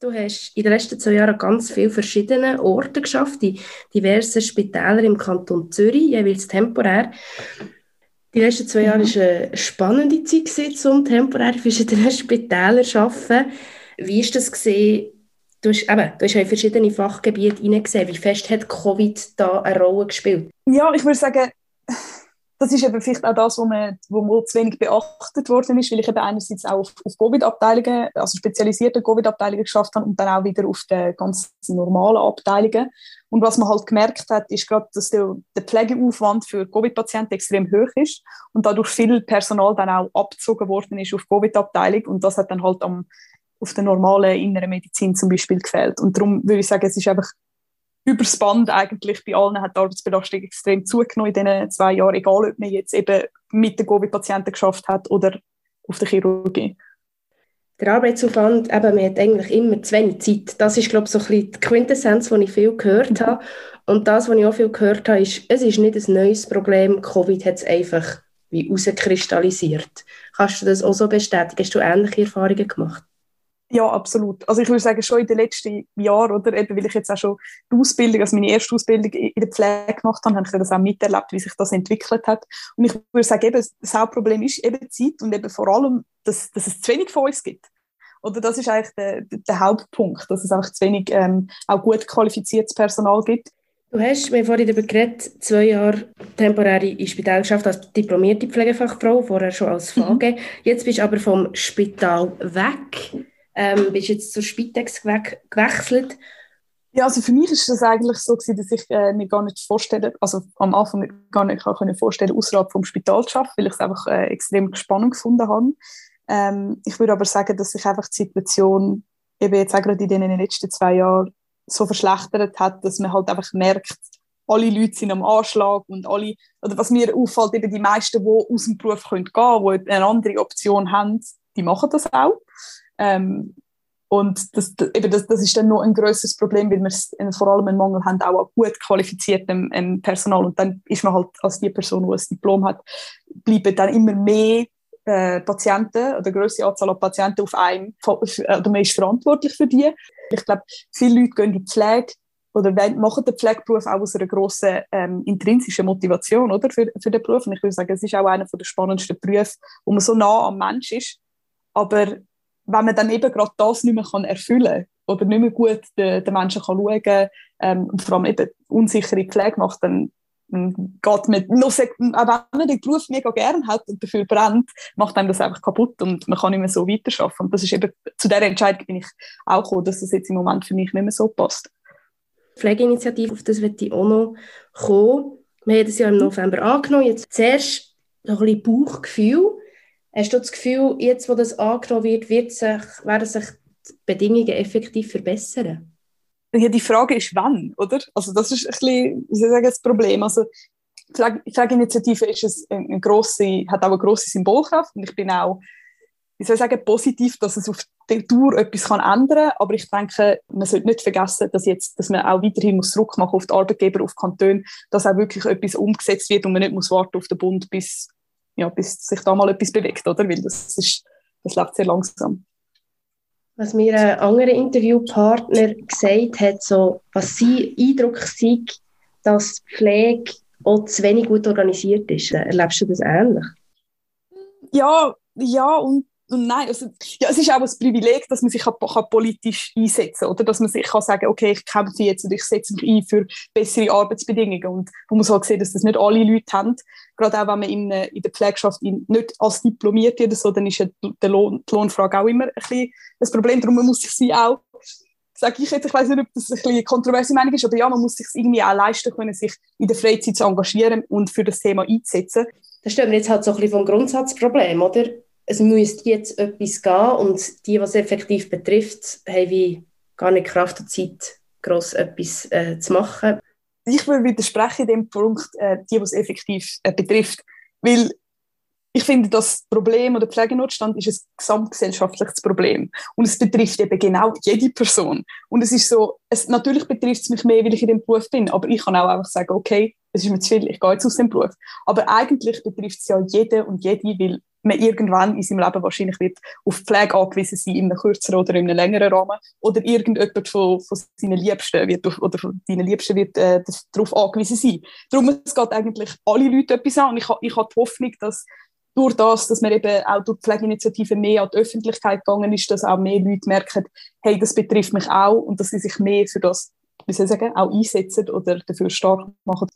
Du hast in den letzten zwei Jahren ganz viele verschiedene Orte geschafft, in diversen Spitälern im Kanton Zürich, jeweils temporär. Die letzten zwei Jahre war eine spannende Zeit, um temporär in verschiedenen Spitälern zu arbeiten. Wie war das? Gewesen? Du hast, eben, du hast in verschiedene Fachgebiete hineingesehen. Wie fest hat Covid da eine Rolle gespielt? Ja, ich würde sagen, das ist eben vielleicht auch das, wo, man, wo man zu wenig beachtet worden ist, weil ich eben einerseits auch auf, auf Covid-Abteilungen, also spezialisierte Covid-Abteilungen geschafft habe und dann auch wieder auf den ganz normalen Abteilungen. Und was man halt gemerkt hat, ist gerade, dass der, der Pflegeaufwand für Covid-Patienten extrem hoch ist und dadurch viel Personal dann auch abgezogen worden ist auf Covid-Abteilung und das hat dann halt am, auf der normalen inneren Medizin zum Beispiel gefehlt. Und darum würde ich sagen, es ist einfach übers Band eigentlich bei allen hat die Arbeitsbelastung extrem zugenommen in diesen zwei Jahren, egal ob man jetzt eben mit den Covid-Patienten geschafft hat oder auf der Chirurgie. Der Arbeitsaufwand, eben, man hat eigentlich immer zu wenig Zeit. Das ist, glaube ich, so ein bisschen die Quintessenz, die ich viel gehört mhm. habe. Und das, was ich auch viel gehört habe, ist, es ist nicht ein neues Problem. Covid hat es einfach wie rauskristallisiert. Kannst du das auch so bestätigen? Hast du ähnliche Erfahrungen gemacht? Ja, absolut. Also ich würde sagen, schon in den letzten Jahren, oder eben, weil ich jetzt auch schon die Ausbildung, also meine erste Ausbildung in der Pflege gemacht habe, habe ich das auch miterlebt, wie sich das entwickelt hat. Und ich würde sagen, eben, das Hauptproblem ist eben Zeit und eben vor allem, dass, dass es zu wenig von uns gibt. Oder das ist eigentlich der, der Hauptpunkt, dass es einfach zu wenig ähm, auch gut qualifiziertes Personal gibt. Du hast, wir haben vorhin darüber geredet, zwei Jahre temporär in Spital geschafft als diplomierte Pflegefachfrau, vorher schon als VG. Mhm. Jetzt bist du aber vom Spital weg ähm, bist jetzt zur Spitex gewechselt. Ja, also für mich ist das eigentlich so gewesen, dass ich äh, mir gar nicht vorstellen, also am Anfang gar nicht kann vorstellen, außerhalb vom Spital zu arbeiten, weil ich es einfach äh, extrem spannend gefunden habe. Ähm, ich würde aber sagen, dass sich einfach die Situation eben jetzt auch gerade in den letzten zwei Jahren so verschlechtert hat, dass man halt einfach merkt, alle Leute sind am Anschlag und alle, oder was mir auffällt, eben die meisten, die aus dem Beruf gehen können, die eine andere Option haben, die machen das auch. Ähm, und das, eben das, das ist dann noch ein größeres Problem, weil wir vor allem einen Mangel haben, auch an gut qualifiziertem ähm, Personal. Und dann ist man halt als die Person, die ein Diplom hat, bleiben dann immer mehr äh, Patienten oder größere Anzahl an Patienten auf einem, oder man ist verantwortlich für die. Ich glaube, viele Leute gehen in die Pflege oder machen den Pflegeberuf auch aus einer grossen ähm, intrinsischen Motivation oder, für, für den Beruf. Und ich würde sagen, es ist auch einer der spannendsten Berufe, wo man so nah am Mensch ist. Aber wenn man dann eben gerade das nicht mehr kann erfüllen kann oder nicht mehr gut den, den Menschen kann schauen kann ähm, und vor allem eben unsichere Pflege macht, dann, geht noch, auch wenn man den Beruf mega gerne hat und dafür brennt, macht einem das einfach kaputt und man kann nicht mehr so weiterarbeiten. Und das ist eben, zu dieser Entscheidung bin ich auch gekommen, dass das jetzt im Moment für mich nicht mehr so passt. Pflegeinitiative, auf das wird ich auch noch kommen. Wir haben das ja im November angenommen. Jetzt zuerst noch ein bisschen Bauchgefühl. Hast du das Gefühl, jetzt, wo das angenommen wird, wird sich, werden sich die Bedingungen effektiv verbessern? Ja, die Frage ist, wann, oder? Also das ist ein bisschen, wie soll ich sagen, das Problem. Also die Pflegeinitiative ist ein, eine grosse, hat auch eine grosse Symbolkraft und ich bin auch, wie soll ich sagen, positiv, dass es auf der Tour etwas kann ändern kann. Aber ich denke, man sollte nicht vergessen, dass, jetzt, dass man auch weiterhin muss Druck machen auf die Arbeitgeber, auf die Kantone, dass auch wirklich etwas umgesetzt wird und man nicht muss warten auf den Bund, bis ja, bis sich da mal etwas bewegt, oder? Weil das, ist, das läuft sehr langsam. Was mir ein anderer Interviewpartner gesagt hat, so, was sein Eindruck sei, dass die Pflege auch zu wenig gut organisiert ist. Erlebst du das ähnlich? Ja, ja und und nein, also, ja, es ist auch ein Privileg, dass man sich kann, kann politisch einsetzen kann, oder? Dass man sich kann sagen, okay, ich kämpfe jetzt und ich setze mich ein für bessere Arbeitsbedingungen. Und man muss halt sehen, dass das nicht alle Leute haben. Gerade auch, wenn man in, in der Pflegschaft nicht als Diplomierte oder so, dann ist ja die, Lohn, die Lohnfrage auch immer ein bisschen das Problem. Darum muss sich sie auch sage ich jetzt, ich weiß nicht, ob das ein bisschen kontroverse Meinung ist, aber ja, man muss sich irgendwie auch leisten können, sich in der Freizeit zu engagieren und für das Thema einzusetzen. Da stehen wir jetzt halt so ein bisschen vom Grundsatzproblem, oder? Es müsste jetzt etwas gehen und die, was effektiv betrifft, haben wie gar nicht Kraft und Zeit, gross etwas äh, zu machen. Ich würde widersprechen in dem Punkt, äh, die, was effektiv äh, betrifft, weil ich finde, das Problem oder Pflegenotstand ist ein gesamtgesellschaftliches Problem. Und es betrifft eben genau jede Person. Und es ist so, es, natürlich betrifft es mich mehr, weil ich in dem Beruf bin, aber ich kann auch einfach sagen, okay, es ist mir zu viel, ich gehe jetzt aus dem Beruf. Aber eigentlich betrifft es ja jeden und jede, weil man irgendwann in seinem Leben wahrscheinlich wird auf Pflege angewiesen sein, in einem kürzeren oder in einem längeren Rahmen. Oder irgendjemand von, von seinen Liebsten wird oder von deinen Liebsten wird äh, darauf angewiesen sein. Darum, es geht eigentlich alle Leute etwas an. Und ich, ich habe die Hoffnung, dass durch das, dass man eben auch durch die Pflegeinitiative mehr an die Öffentlichkeit gegangen ist, dass auch mehr Leute merken, hey, das betrifft mich auch und dass sie sich mehr für das wie soll ich sagen, auch einsetzen oder dafür stark machen,